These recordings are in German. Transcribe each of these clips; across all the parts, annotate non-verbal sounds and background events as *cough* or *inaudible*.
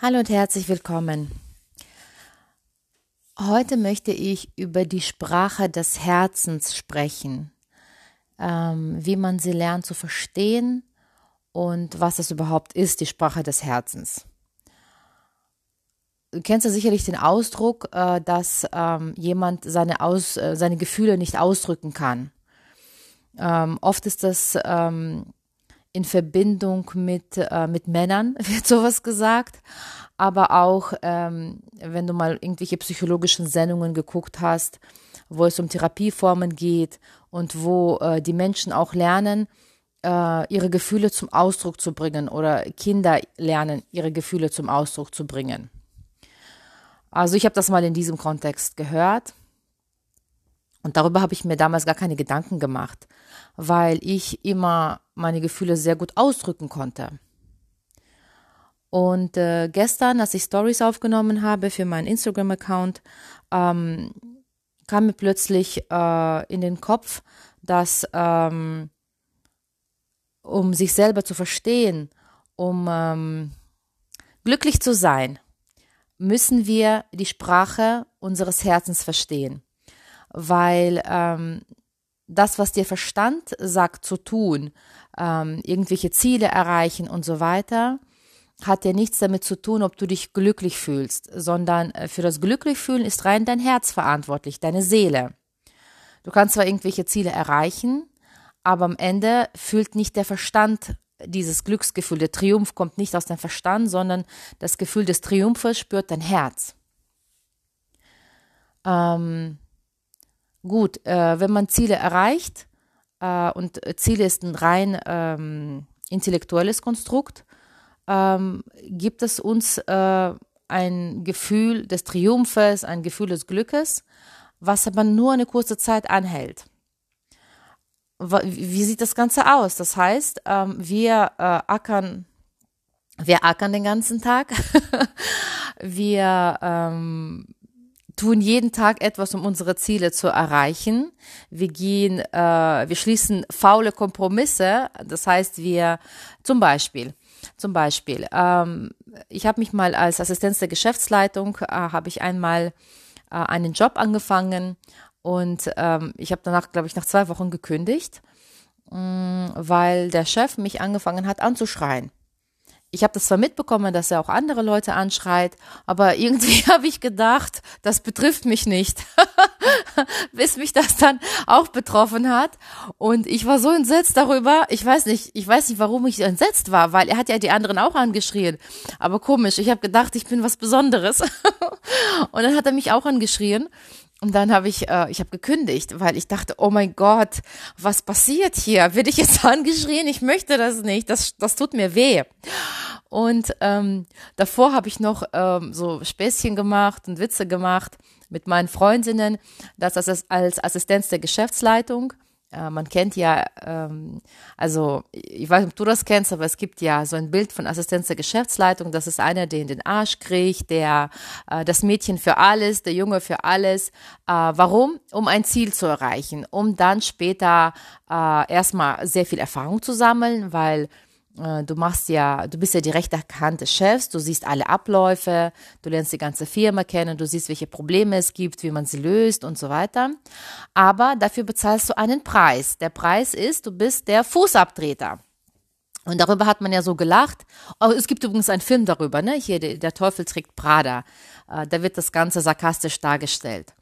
Hallo und herzlich willkommen. Heute möchte ich über die Sprache des Herzens sprechen, ähm, wie man sie lernt zu verstehen und was es überhaupt ist, die Sprache des Herzens. Du kennst ja sicherlich den Ausdruck, äh, dass ähm, jemand seine, Aus, äh, seine Gefühle nicht ausdrücken kann. Ähm, oft ist das ähm, in Verbindung mit, äh, mit Männern, *laughs* wird sowas gesagt. Aber auch, ähm, wenn du mal irgendwelche psychologischen Sendungen geguckt hast, wo es um Therapieformen geht und wo äh, die Menschen auch lernen, äh, ihre Gefühle zum Ausdruck zu bringen oder Kinder lernen, ihre Gefühle zum Ausdruck zu bringen. Also ich habe das mal in diesem Kontext gehört und darüber habe ich mir damals gar keine Gedanken gemacht, weil ich immer meine Gefühle sehr gut ausdrücken konnte. Und äh, gestern, als ich Stories aufgenommen habe für meinen Instagram-Account, ähm, kam mir plötzlich äh, in den Kopf, dass ähm, um sich selber zu verstehen, um ähm, glücklich zu sein, müssen wir die Sprache unseres Herzens verstehen. Weil ähm, das, was dir Verstand sagt zu tun, ähm, irgendwelche Ziele erreichen und so weiter, hat ja nichts damit zu tun, ob du dich glücklich fühlst, sondern äh, für das Glücklichfühlen ist rein dein Herz verantwortlich, deine Seele. Du kannst zwar irgendwelche Ziele erreichen, aber am Ende fühlt nicht der Verstand dieses Glücksgefühl. Der Triumph kommt nicht aus deinem Verstand, sondern das Gefühl des Triumphes spürt dein Herz. Ähm, gut, äh, wenn man Ziele erreicht, äh, und Ziele ist ein rein ähm, intellektuelles Konstrukt, ähm, gibt es uns äh, ein Gefühl des Triumphes, ein Gefühl des Glückes, was aber nur eine kurze Zeit anhält. Wie sieht das Ganze aus? Das heißt, ähm, wir äh, ackern, wir ackern den ganzen Tag. *laughs* wir ähm, tun jeden Tag etwas, um unsere Ziele zu erreichen. Wir gehen, äh, wir schließen faule Kompromisse. Das heißt, wir zum Beispiel, zum Beispiel, ähm, ich habe mich mal als Assistenz der Geschäftsleitung, äh, habe ich einmal äh, einen Job angefangen und ähm, ich habe danach, glaube ich, nach zwei Wochen gekündigt, mh, mm, weil der Chef mich angefangen hat anzuschreien ich habe das zwar mitbekommen, dass er auch andere Leute anschreit, aber *laughs* irgendwie habe ich gedacht, das betrifft mich nicht, *laughs* bis mich das dann auch betroffen hat. Und ich war so entsetzt darüber. Ich weiß nicht, ich weiß nicht, warum ich entsetzt war, weil er hat ja die anderen auch angeschrien. Aber komisch, ich habe gedacht, ich bin was Besonderes. *laughs* Und dann hat er mich auch angeschrien. Und dann habe ich, äh, ich habe gekündigt, weil ich dachte, oh mein Gott, was passiert hier? Werde ich jetzt *laughs* angeschrien? Ich möchte das nicht. Das, das tut mir weh. Und ähm, davor habe ich noch ähm, so Späßchen gemacht und Witze gemacht mit meinen Freundinnen, das als Assistenz der Geschäftsleitung. Äh, man kennt ja, ähm, also ich weiß nicht, ob du das kennst, aber es gibt ja so ein Bild von Assistenz der Geschäftsleitung. Das ist einer, der in den Arsch kriegt, der äh, das Mädchen für alles, der Junge für alles. Äh, warum? Um ein Ziel zu erreichen, um dann später äh, erstmal sehr viel Erfahrung zu sammeln, weil du machst ja, du bist ja die rechte Hand des Chefs, du siehst alle Abläufe, du lernst die ganze Firma kennen, du siehst, welche Probleme es gibt, wie man sie löst und so weiter. Aber dafür bezahlst du einen Preis. Der Preis ist, du bist der Fußabtreter. Und darüber hat man ja so gelacht. Oh, es gibt übrigens einen Film darüber, ne? Hier, der Teufel trägt Prada. Äh, da wird das Ganze sarkastisch dargestellt.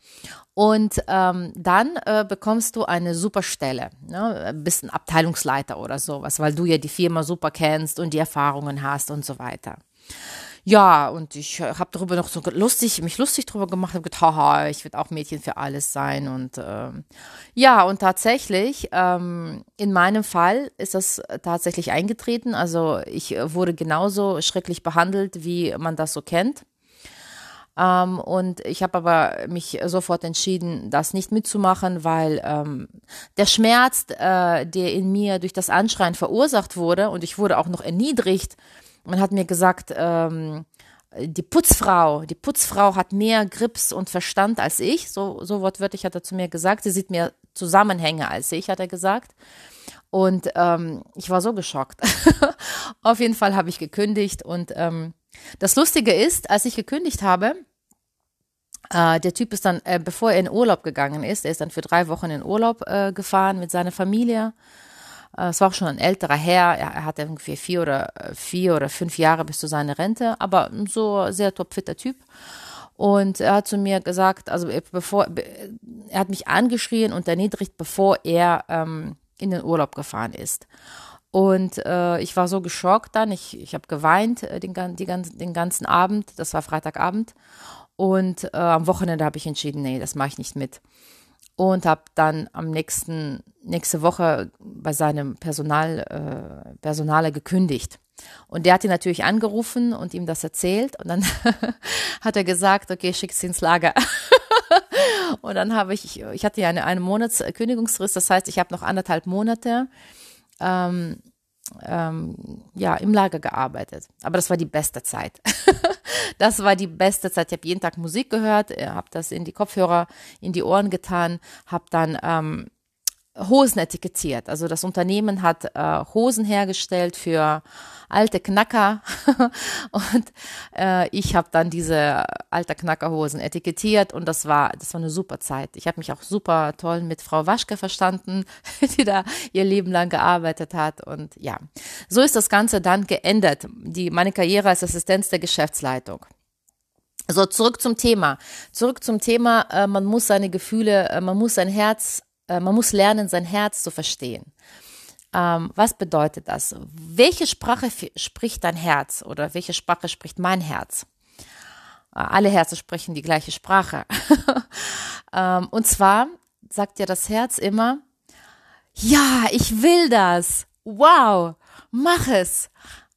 Und ähm, dann äh, bekommst du eine super Stelle, ne? ein bisschen Abteilungsleiter oder sowas, weil du ja die Firma super kennst und die Erfahrungen hast und so weiter. Ja, und ich äh, habe darüber noch so lustig, mich lustig drüber gemacht, habe gedacht, haha, ich werde auch Mädchen für alles sein. Und ähm, ja, und tatsächlich, ähm, in meinem Fall ist das tatsächlich eingetreten. Also ich äh, wurde genauso schrecklich behandelt, wie man das so kennt. Ähm, und ich habe aber mich sofort entschieden, das nicht mitzumachen, weil ähm, der Schmerz, äh, der in mir durch das Anschreien verursacht wurde, und ich wurde auch noch erniedrigt, man hat mir gesagt, ähm, die Putzfrau, die Putzfrau hat mehr Grips und Verstand als ich, so, so wortwörtlich hat er zu mir gesagt, sie sieht mehr Zusammenhänge als ich, hat er gesagt. Und ähm, ich war so geschockt. *laughs* Auf jeden Fall habe ich gekündigt und ähm, Das Lustige ist, als ich gekündigt habe, äh, der Typ ist dann, äh, bevor er in Urlaub gegangen ist, er ist dann für drei Wochen in Urlaub äh, gefahren mit seiner Familie. Äh, es war auch schon ein älterer Herr, er, er hatte ungefähr vier oder äh, vier oder fünf Jahre bis zu seiner Rente, aber so sehr topfitter Typ. Und er hat zu mir gesagt, also bevor, er hat mich angeschrien und erniedrigt, bevor er ähm, in den Urlaub gefahren ist. Und äh, ich war so geschockt dann, ich, ich habe geweint äh, den, die, den ganzen Abend, das war Freitagabend. Und äh, am Wochenende habe ich entschieden, nee, das mache ich nicht mit. Und habe dann am nächsten, nächste Woche bei seinem Personal, äh, Personaler gekündigt. Und der hat ihn natürlich angerufen und ihm das erzählt. Und dann *laughs* hat er gesagt, okay, schick's ins Lager. *laughs* und dann habe ich, ich hatte ja eine, eine Monatskündigungsfrist, das heißt, ich habe noch anderthalb Monate ähm, ähm, ja, im Lager gearbeitet. Aber das war die beste Zeit. *laughs* das war die beste Zeit. Ich habe jeden Tag Musik gehört, äh, habe das in die Kopfhörer, in die Ohren getan, habe dann ähm, Hosen etikettiert. Also das Unternehmen hat äh, Hosen hergestellt für alte Knacker *laughs* und äh, ich habe dann diese alte Knackerhosen etikettiert und das war das war eine super Zeit. Ich habe mich auch super toll mit Frau Waschke verstanden, *laughs* die da ihr Leben lang gearbeitet hat und ja, so ist das Ganze dann geendet. Die meine Karriere als Assistenz der Geschäftsleitung. So, zurück zum Thema. Zurück zum Thema, äh, man muss seine Gefühle, äh, man muss sein Herz äh, man muss lernen, sein Herz zu verstehen. Ähm, was bedeutet das? Welche Sprache spricht dein Herz oder welche Sprache spricht mein Herz? Äh, alle Herzen sprechen die gleiche Sprache. *laughs* ähm, und zwar sagt ja das Herz immer, ja, ich will das. Wow, mach es.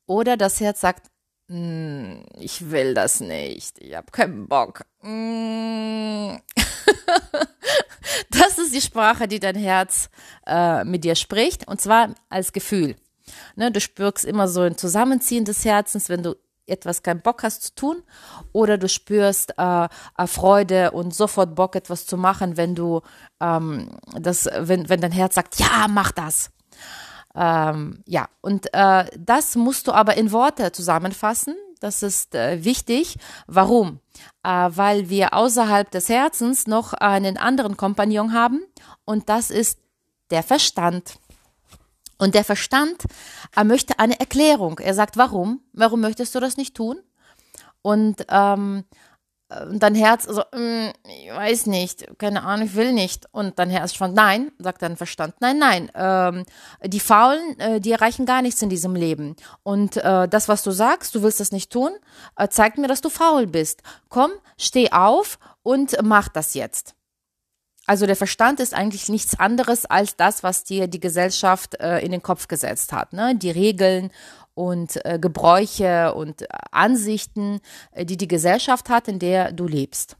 Oder das Herz sagt, mm, ich will das nicht. Ich habe keinen Bock. Mm. *laughs* Das ist die Sprache, die dein Herz äh, mit dir spricht, und zwar als Gefühl. Ne, du spürst immer so ein Zusammenziehen des Herzens, wenn du etwas keinen Bock hast zu tun, oder du spürst äh, Freude und sofort Bock, etwas zu machen, wenn du ähm, das, wenn, wenn dein Herz sagt, ja, mach das. Ähm, ja, und äh, das musst du aber in Worte zusammenfassen. Das ist äh, wichtig. Warum? Äh, weil wir außerhalb des Herzens noch einen anderen Kompagnon haben und das ist der Verstand. Und der Verstand er möchte eine Erklärung. Er sagt, warum? Warum möchtest du das nicht tun? Und ähm, und dein Herz, also, mm, ich weiß nicht, keine Ahnung, ich will nicht. Und dein Herz schon, nein, sagt dein Verstand, nein, nein. Ähm, die Faulen, äh, die erreichen gar nichts in diesem Leben. Und äh, das, was du sagst, du willst das nicht tun, äh, zeigt mir, dass du faul bist. Komm, steh auf und mach das jetzt. Also der Verstand ist eigentlich nichts anderes als das, was dir die Gesellschaft äh, in den Kopf gesetzt hat. Ne? Die Regeln und äh, Gebräuche und Ansichten, äh, die die Gesellschaft hat, in der du lebst.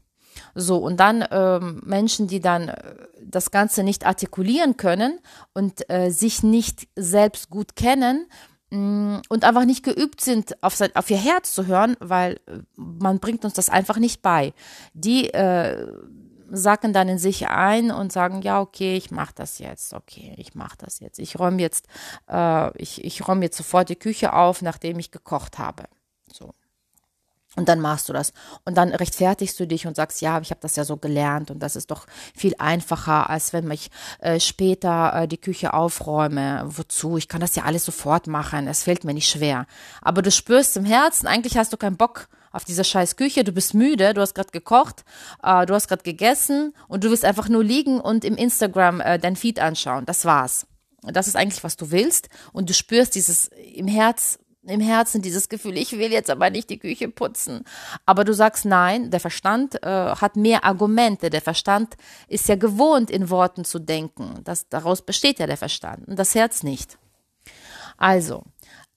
So, und dann ähm, Menschen, die dann äh, das Ganze nicht artikulieren können und äh, sich nicht selbst gut kennen mh, mm, und einfach nicht geübt sind, auf, sein, auf ihr Herz zu hören, weil äh, man bringt uns das einfach nicht bei. Die äh, sacken dann in sich ein und sagen, ja, okay, ich mache das jetzt, okay, ich mache das jetzt. Ich räume jetzt, äh, ich, ich räume jetzt sofort die Küche auf, nachdem ich gekocht habe. So. Und dann machst du das. Und dann rechtfertigst du dich und sagst, ja, ich habe das ja so gelernt und das ist doch viel einfacher, als wenn ich äh, später äh, die Küche aufräume. Wozu? Ich kann das ja alles sofort machen. Es fällt mir nicht schwer. Aber du spürst im Herzen, eigentlich hast du keinen Bock auf dieser scheiß Küche, du bist müde, du hast gerade gekocht, äh, du hast gerade gegessen und du willst einfach nur liegen und im Instagram äh, dein Feed anschauen. Das war's. Das ist eigentlich, was du willst und du spürst dieses im Herz, im Herzen dieses Gefühl, ich will jetzt aber nicht die Küche putzen. Aber du sagst nein, der Verstand äh, hat mehr Argumente. Der Verstand ist ja gewohnt, in Worten zu denken. Das, daraus besteht ja der Verstand und das Herz nicht. Also,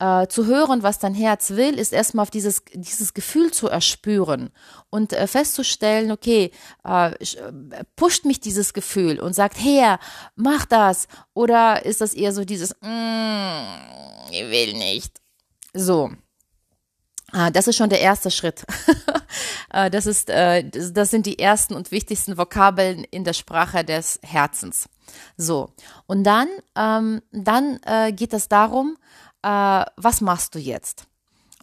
äh, zu hören, was dein Herz will, ist erstmal auf dieses, dieses Gefühl zu erspüren und äh, festzustellen, okay, äh, äh, pusht mich dieses Gefühl und sagt, her, mach das. Oder ist das eher so dieses, mm, ich will nicht. So. Ah, das ist schon der erste Schritt. *laughs* Äh, das ist, äh, das sind die ersten und wichtigsten Vokabeln in der Sprache des Herzens. So. Und dann, ähm, dann geht es darum, äh, was machst du jetzt?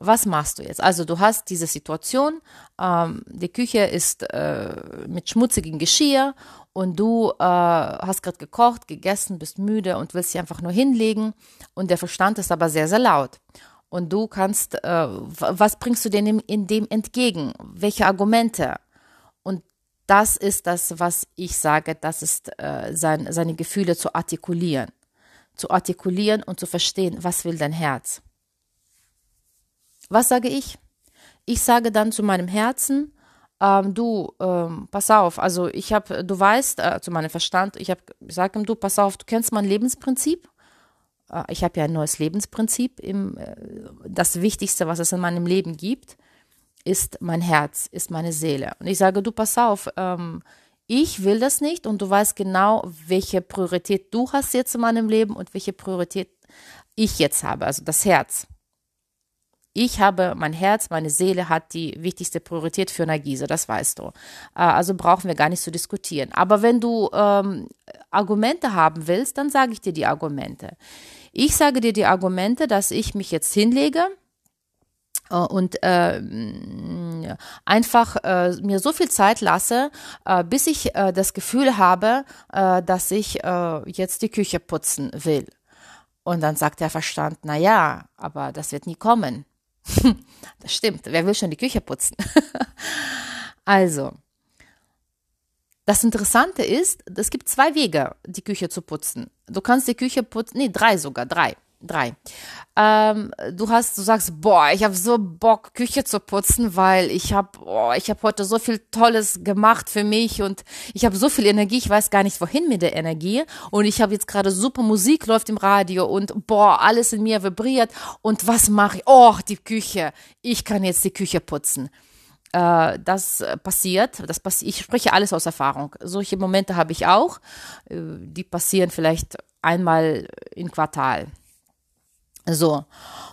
was machst du jetzt? Also du hast diese Situation, ähm, die Küche ist äh, mit schmutzigem Geschirr und du äh, hast gerade gekocht, gegessen, bist müde und willst dich einfach nur hinlegen und der Verstand ist aber sehr, sehr laut. Und du kannst, äh, was bringst du denn in dem entgegen? Welche Argumente? Und das ist das, was ich sage, das ist äh, sein, seine Gefühle zu artikulieren. Zu artikulieren und zu verstehen, was will dein Herz? Was sage ich? Ich sage dann zu meinem Herzen, ähm, du, ähm, pass auf, also ich habe, du weißt, äh, zu meinem Verstand, ich habe gesagt du, pass auf, du kennst mein Lebensprinzip. Äh, ich habe ja ein neues Lebensprinzip. Im, äh, das Wichtigste, was es in meinem Leben gibt, ist mein Herz, ist meine Seele. Und ich sage, du, pass auf, ähm, ich will das nicht und du weißt genau, welche Priorität du hast jetzt in meinem Leben und welche Priorität ich jetzt habe, also das Herz. Ich habe, mein Herz, meine Seele hat die wichtigste Priorität für Nagise, das weißt du. Äh, also brauchen wir gar nicht zu diskutieren. Aber wenn du ähm, Argumente haben willst, dann sage ich dir die Argumente. Ich sage dir die Argumente, dass ich mich jetzt hinlege und äh, einfach äh, mir so viel Zeit lasse, äh, bis ich äh, das Gefühl habe, äh, dass ich äh, jetzt die Küche putzen will. Und dann sagt der Verstand, na ja, aber das wird nie kommen. *laughs* das stimmt. Wer will schon die Küche putzen? *laughs* also, das Interessante ist, es gibt zwei Wege, die Küche zu putzen. Du kannst die Küche putzen, nee, drei sogar, drei drei. Ähm, du hast, du sagst, boah, ich habe so Bock, Küche zu putzen, weil ich habe, oh, ich habe heute so viel Tolles gemacht für mich und ich habe so viel Energie, ich weiß gar nicht, wohin mit der Energie. Und ich habe jetzt gerade super Musik läuft im Radio und boah, alles in mir vibriert. Und was mache ich? Oh, die Küche. Ich kann jetzt die Küche putzen. Äh, das passiert, das passi ich spreche alles aus Erfahrung. Solche Momente habe ich auch. Äh, die passieren vielleicht einmal im Quartal. So.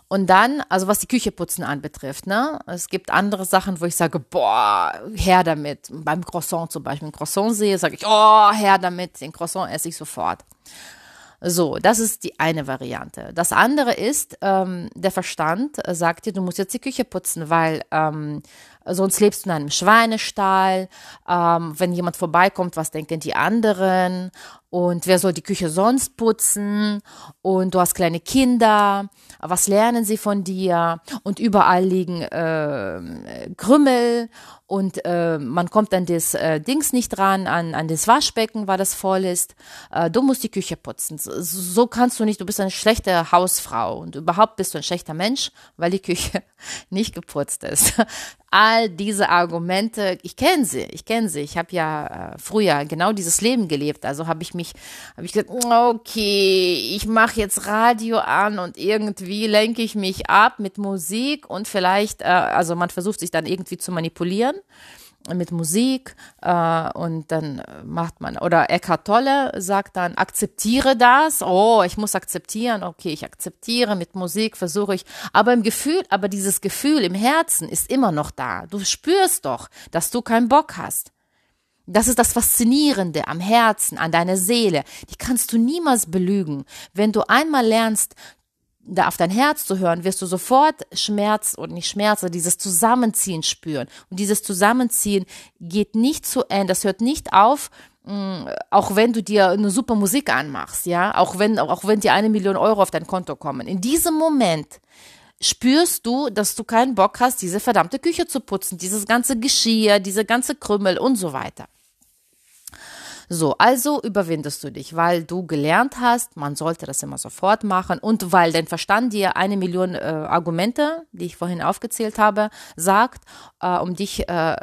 Und dann, also was die Küche putzen anbetrifft, ne? Es gibt andere Sachen, wo ich sage, boah, her damit. Beim Croissant zum Beispiel. Ein Croissant sehe, sage ich, oh, her damit. Den Croissant esse ich sofort. So, das ist die eine Variante. Das andere ist, ähm, der Verstand sagt dir, du musst jetzt die Küche putzen, weil ähm, sonst lebst du in einem Schweinestall. Ähm, wenn jemand vorbeikommt, was denken die anderen? Und wer soll die Küche sonst putzen? Und du hast kleine Kinder. Was lernen sie von dir? Und überall liegen äh, Krümmel und äh, man kommt an das äh, Dings nicht dran, an, an das Waschbecken, weil das voll ist. Äh, du musst die Küche putzen. So, so kannst du nicht, du bist eine schlechte Hausfrau und überhaupt bist du ein schlechter Mensch, weil die Küche *laughs* nicht geputzt ist. *laughs* All diese Argumente, ich kenne sie, ich kenne sie. Ich habe ja äh, früher genau dieses Leben gelebt. Also habe ich mich, habe ich gesagt, okay, ich mache jetzt Radio an und irgendwie lenke ich mich ab mit Musik und vielleicht, äh, also man versucht sich dann irgendwie zu manipulieren mit Musik äh, und dann macht man, oder Eckhart Tolle sagt dann, akzeptiere das, oh, ich muss akzeptieren, okay, ich akzeptiere, mit Musik versuche ich, aber im Gefühl, aber dieses Gefühl im Herzen ist immer noch da. Du spürst doch, dass du keinen Bock hast. Das ist das Faszinierende am Herzen, an deiner Seele. Die kannst du niemals belügen. Wenn du einmal lernst, da auf dein Herz zu hören, wirst du sofort Schmerz und nicht Schmerz, aber dieses Zusammenziehen spüren. Und dieses Zusammenziehen geht nicht zu Ende, das hört nicht auf, mm, auch wenn du dir eine super Musik anmachst, ja, auch wenn, auch wenn dir eine Million Euro auf dein Konto kommen. In diesem Moment spürst du, dass du keinen Bock hast, diese verdammte Küche zu putzen, dieses ganze Geschirr, diese ganze Krümmel und so weiter. So, also überwindest du dich, weil du gelernt hast, man sollte das immer sofort machen und weil dein Verstand dir eine Million äh, Argumente, die ich vorhin aufgezählt habe, sagt, äh, um dich äh,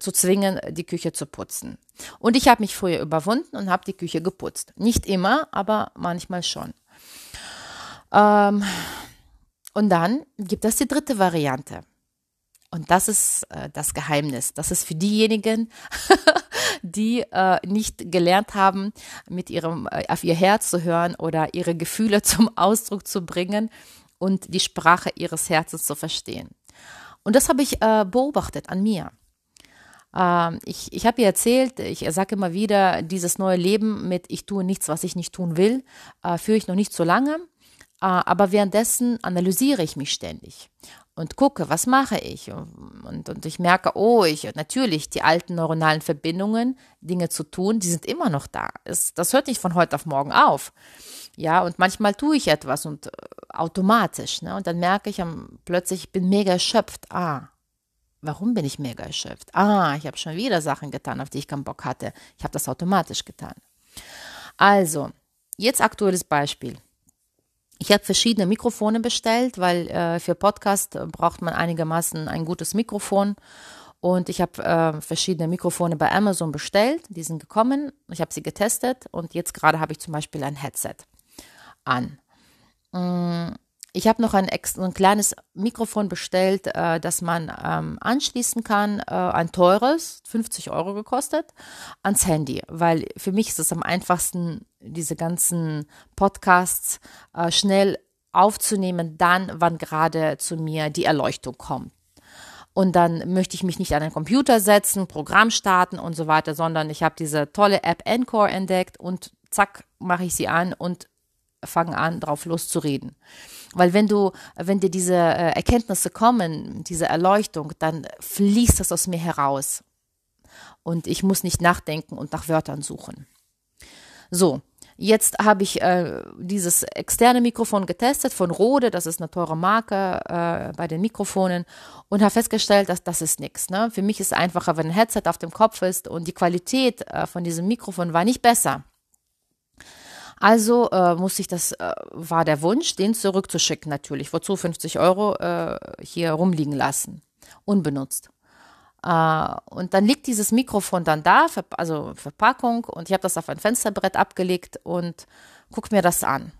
zu zwingen, die Küche zu putzen. Und ich habe mich früher überwunden und habe die Küche geputzt. Nicht immer, aber manchmal schon. Ähm, und dann gibt es die dritte Variante. Und das ist äh, das Geheimnis. Das ist für diejenigen, *laughs* die äh, nicht gelernt haben, mit ihrem äh, auf ihr Herz zu hören oder ihre Gefühle *laughs* zum Ausdruck zu bringen und die Sprache ihres Herzens zu verstehen. Und das habe ich äh, beobachtet an mir. Ähm, ich ich habe ihr erzählt, ich sage immer wieder, dieses neue Leben mit ich tue nichts, was ich nicht tun will, äh, führe ich noch nicht so lange. aber währenddessen analysiere ich mich ständig und gucke, was mache ich? Und, und ich merke, oh, ich natürlich, die alten neuronalen Verbindungen, Dinge zu tun, die sind immer noch da. Es, das hört nicht von heute auf morgen auf. Ja, und manchmal tue ich etwas und äh, automatisch, ne? Und dann merke ich am, plötzlich, ich bin mega erschöpft. Ah, warum bin ich mega erschöpft? Ah, ich habe schon wieder Sachen getan, auf die ich keinen Bock hatte. Ich habe das automatisch getan. Also, jetzt aktuelles Beispiel. Ich habe verschiedene Mikrofone bestellt, weil äh, für Podcast braucht man einigermaßen ein gutes Mikrofon. Und ich habe äh, verschiedene Mikrofone bei Amazon bestellt. Die sind gekommen. Ich habe sie getestet und jetzt gerade habe ich zum Beispiel ein Headset an. Mm, ich habe noch ein, ein, kleines Mikrofon bestellt, äh, das man ähm, anschließen kann, äh, ein teures, 50 Euro gekostet, ans Handy, weil für mich ist es am einfachsten, diese ganzen Podcasts äh, schnell aufzunehmen, dann, wann gerade zu mir die Erleuchtung kommt. Und dann möchte ich mich nicht an den Computer setzen, Programm starten und so weiter, sondern ich habe diese tolle App Encore entdeckt und zack, mache ich sie an und fangen an, drauf loszureden. Weil wenn du, wenn dir diese äh, Erkenntnisse kommen, diese Erleuchtung, dann fließt das aus mir heraus. Und ich muss nicht nachdenken und nach Wörtern suchen. So, jetzt habe ich äh, dieses externe Mikrofon getestet von Rode, das ist eine teure Marke äh, bei den Mikrofonen und habe festgestellt, dass das ist nichts. Ne? Für mich ist es einfacher, wenn ein Headset auf dem Kopf ist und die Qualität äh, von diesem Mikrofon war nicht besser. Also äh, muss ich das, äh, war der Wunsch, den zurückzuschicken natürlich. Wozu 50 Euro äh, hier rumliegen lassen, unbenutzt. Äh, und dann liegt dieses Mikrofon dann da, also Verpackung, und ich habe das auf ein Fensterbrett abgelegt und gucke mir das an.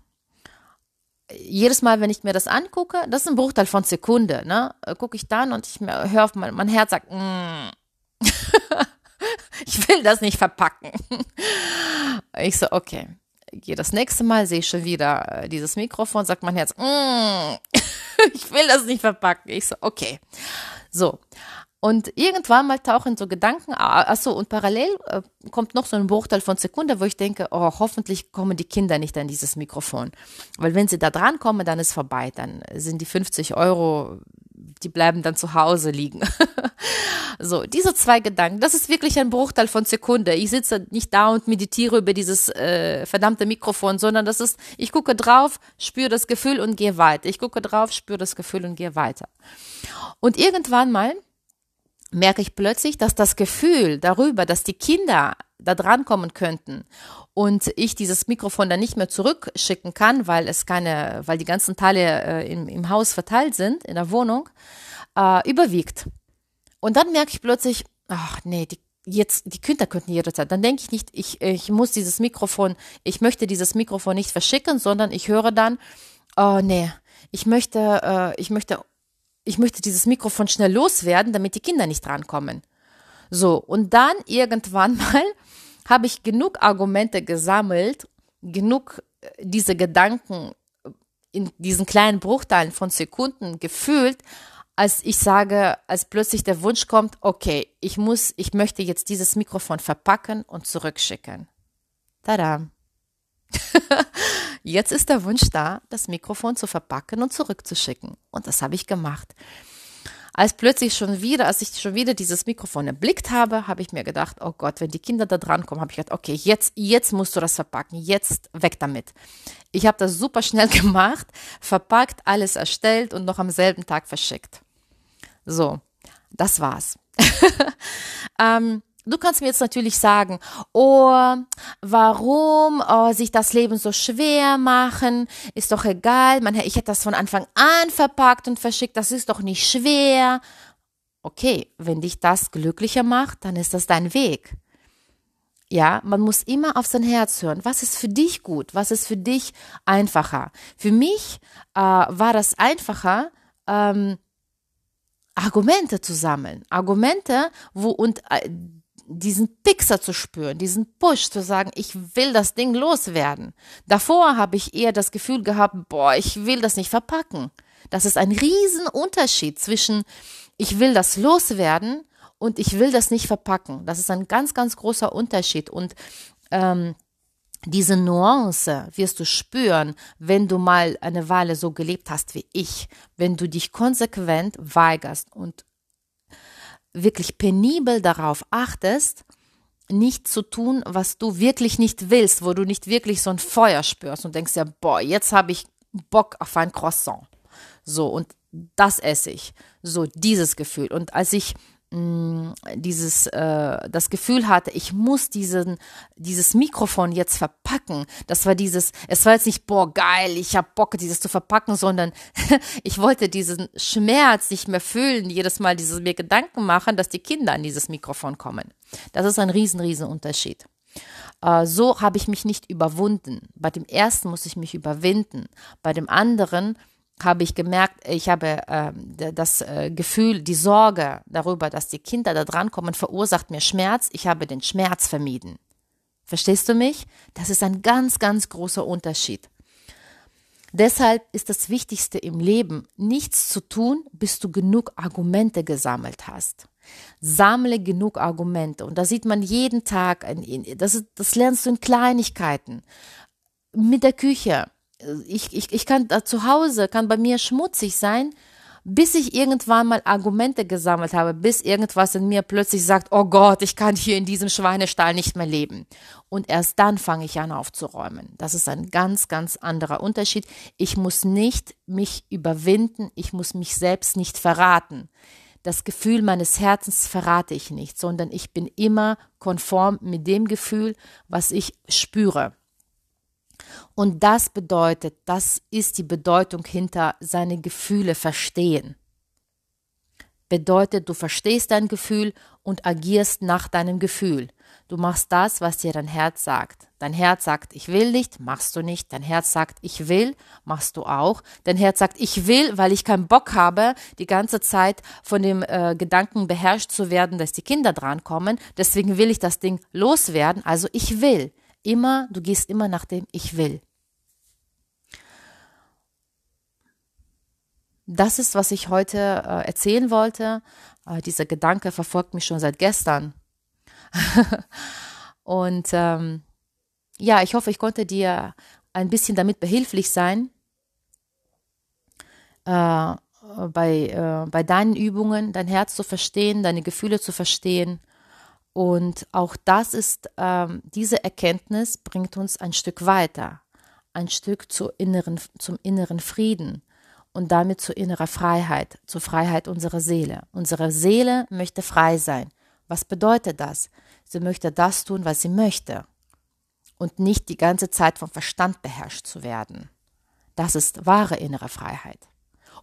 Jedes Mal, wenn ich mir das angucke, das ist ein Bruchteil von Sekunde, ne, äh, gucke ich dann und ich höre auf mein, mein Herz sagt, mm. *laughs* ich will das nicht verpacken. *laughs* Ich so, okay, gehe das nächste Mal, sehe ich schon wieder äh, dieses Mikrofon, sagt mein Herz, mm, *laughs* ich will das nicht verpacken. Ich so, okay. So. Und irgendwann mal tauchen so Gedanken, ah, achso, und parallel äh, kommt noch so ein Bruchteil von Sekunde, wo ich denke, oh, hoffentlich kommen die Kinder nicht an dieses Mikrofon. Weil wenn sie da dran kommen, dann ist vorbei. Dann sind die 50 Euro, die bleiben dann zu Hause liegen. *laughs* So, diese zwei Gedanken, das ist wirklich ein Bruchteil von Sekunde. Ich sitze nicht da und meditiere über dieses äh, verdammte Mikrofon, sondern das ist, ich gucke drauf, spüre das Gefühl und gehe weiter. Ich gucke drauf, spüre das Gefühl und gehe weiter. Und irgendwann mal merke ich plötzlich, dass das Gefühl darüber, dass die Kinder da dran kommen könnten und ich dieses Mikrofon dann nicht mehr zurückschicken kann, weil es keine, weil die ganzen Teile äh, im, im Haus verteilt sind, in der Wohnung, äh, überwiegt. Und dann merke ich plötzlich, ach nee, die, jetzt, die Kinder könnten jederzeit. Dann denke ich nicht, ich, ich muss dieses Mikrofon, ich möchte dieses Mikrofon nicht verschicken, sondern ich höre dann, oh nee, ich möchte, äh, ich möchte, ich möchte dieses Mikrofon schnell loswerden, damit die Kinder nicht drankommen. So, und dann irgendwann *laughs* mal habe ich genug Argumente gesammelt, genug äh, diese Gedanken in diesen kleinen Bruchteilen von Sekunden gefühlt, als ich sage, als plötzlich der Wunsch kommt, okay, ich muss, ich möchte jetzt dieses Mikrofon verpacken und zurückschicken. Tada. *laughs* jetzt ist der Wunsch da, das Mikrofon zu verpacken und zurückzuschicken. Und das habe ich gemacht. Als plötzlich schon wieder, als ich schon wieder dieses Mikrofon erblickt habe, habe ich mir gedacht, oh Gott, wenn die Kinder da dran kommen, habe ich gedacht, okay, jetzt, jetzt musst du das verpacken, jetzt weg damit. Ich habe das super schnell *laughs* gemacht, verpackt, alles erstellt und noch am selben Tag verschickt. So, das war's. *laughs* ähm, du kannst mir jetzt natürlich sagen, oh, warum oh, sich das Leben so schwer machen? Ist doch egal. Man, ich hätte das von Anfang an verpackt und verschickt. Das ist doch nicht schwer. Okay, wenn dich das glücklicher macht, dann ist das dein Weg. Ja, man muss immer auf sein Herz hören. Was ist für dich gut? Was ist für dich einfacher? Für mich äh, war das einfacher, ähm, Argumente zu sammeln. Argumente, wo und äh, diesen Pixer zu spüren, diesen Push zu sagen, ich will das Ding loswerden. Davor habe ich eher das Gefühl gehabt, boah, ich will das nicht verpacken. Das ist ein Riesenunterschied zwischen ich will das loswerden und ich will das nicht verpacken. Das ist ein ganz, ganz großer Unterschied. Und ähm, diese Nuance wirst du spüren, wenn du mal eine Weile so gelebt hast wie ich, wenn du dich konsequent weigerst und wirklich penibel darauf achtest, nicht zu tun, was du wirklich nicht willst, wo du nicht wirklich so ein Feuer spürst und denkst ja, boah, jetzt habe ich Bock auf ein Croissant. So, und das esse ich. So, dieses Gefühl. Und als ich dieses, äh, das Gefühl hatte, ich muss diesen, dieses Mikrofon jetzt verpacken, das war dieses, es war jetzt nicht, boah, geil, ich habe Bock, dieses zu verpacken, sondern *laughs* ich wollte diesen Schmerz nicht mehr fühlen, jedes Mal dieses mir Gedanken machen, dass die Kinder an dieses Mikrofon kommen. Das ist ein riesen, riesen Unterschied. Uh, so habe ich mich nicht überwunden. Bei dem ersten muss ich mich überwinden. Bei dem anderen habe ich gemerkt, ich habe äh, das äh, Gefühl, die Sorge darüber, dass die Kinder da drankommen, verursacht mir Schmerz. Ich habe den Schmerz vermieden. Verstehst du mich? Das ist ein ganz, ganz großer Unterschied. Deshalb ist das Wichtigste im Leben, nichts zu tun, bis du genug Argumente gesammelt hast. Sammle genug Argumente. Und da sieht man jeden Tag, das, das lernst du in Kleinigkeiten. Mit der Küche ich, ich, ich kann da zu Hause, kann bei mir schmutzig sein, bis ich irgendwann mal Argumente gesammelt habe, bis irgendwas in mir plötzlich sagt, oh Gott, ich kann hier in diesem Schweinestall nicht mehr leben. Und erst dann fange ich an aufzuräumen. Das ist ein ganz, ganz anderer Unterschied. Ich muss nicht mich überwinden, ich muss mich selbst nicht verraten. Das Gefühl meines Herzens verrate ich nicht, sondern ich bin immer konform mit dem Gefühl, was ich spüre. Und das bedeutet, das ist die Bedeutung hinter seine Gefühle verstehen. Bedeutet, du verstehst dein Gefühl und agierst nach deinem Gefühl. Du machst das, was dir dein Herz sagt. Dein Herz sagt, ich will nicht, machst du nicht. Dein Herz sagt, ich will, machst du auch. Dein Herz sagt, ich will, weil ich keinen Bock habe, die ganze Zeit von dem äh, Gedanken beherrscht zu werden, dass die Kinder drankommen. Deswegen will ich das Ding loswerden. Also ich will. Immer, du gehst immer nach dem Ich will. Das ist, was ich heute äh, erzählen wollte. Äh, dieser Gedanke verfolgt mich schon seit gestern. *laughs* Und ähm, ja, ich hoffe, ich konnte dir ein bisschen damit behilflich sein, äh, bei, äh, bei deinen Übungen, dein Herz zu verstehen, deine Gefühle zu verstehen und auch das ist, ähm, diese Erkenntnis bringt uns ein Stück weiter, ein Stück zu inneren, zum inneren Frieden und damit zu innerer Freiheit, zur Freiheit unserer Seele. Unsere Seele möchte frei sein. Was bedeutet das? Sie möchte das tun, was sie möchte und nicht die ganze Zeit vom Verstand beherrscht zu werden. Das ist wahre innere Freiheit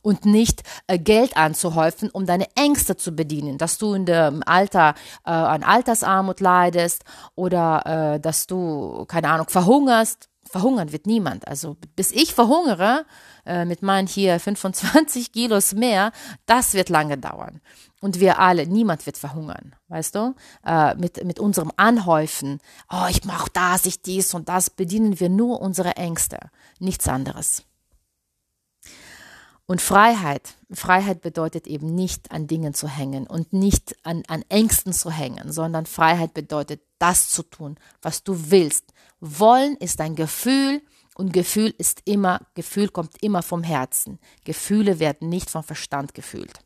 und nicht äh, Geld anzuhäufen, um deine Ängste zu bedienen, dass du in dem Alter äh, an Altersarmut leidest oder äh, dass du, keine Ahnung, verhungerst. Verhungern wird niemand. Also bis ich verhungere, äh, mit meinen hier 25 Kilos mehr, das wird lange dauern. Und wir alle, niemand wird verhungern, weißt du? Äh, mit, mit unserem Anhäufen, oh, ich mach das, ich dies und das, bedienen wir nur unsere Ängste, nichts anderes. Und Freiheit, Freiheit bedeutet eben nicht an Dingen zu hängen und nicht an, an Ängsten zu hängen, sondern Freiheit bedeutet das zu tun, was du willst. Wollen ist ein Gefühl und Gefühl ist immer, Gefühl kommt immer vom Herzen. Gefühle werden nicht vom Verstand gefühlt.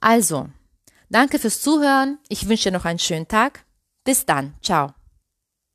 Also, danke fürs Zuhören. Ich wünsche dir noch einen schönen Tag. Bis dann. Ciao.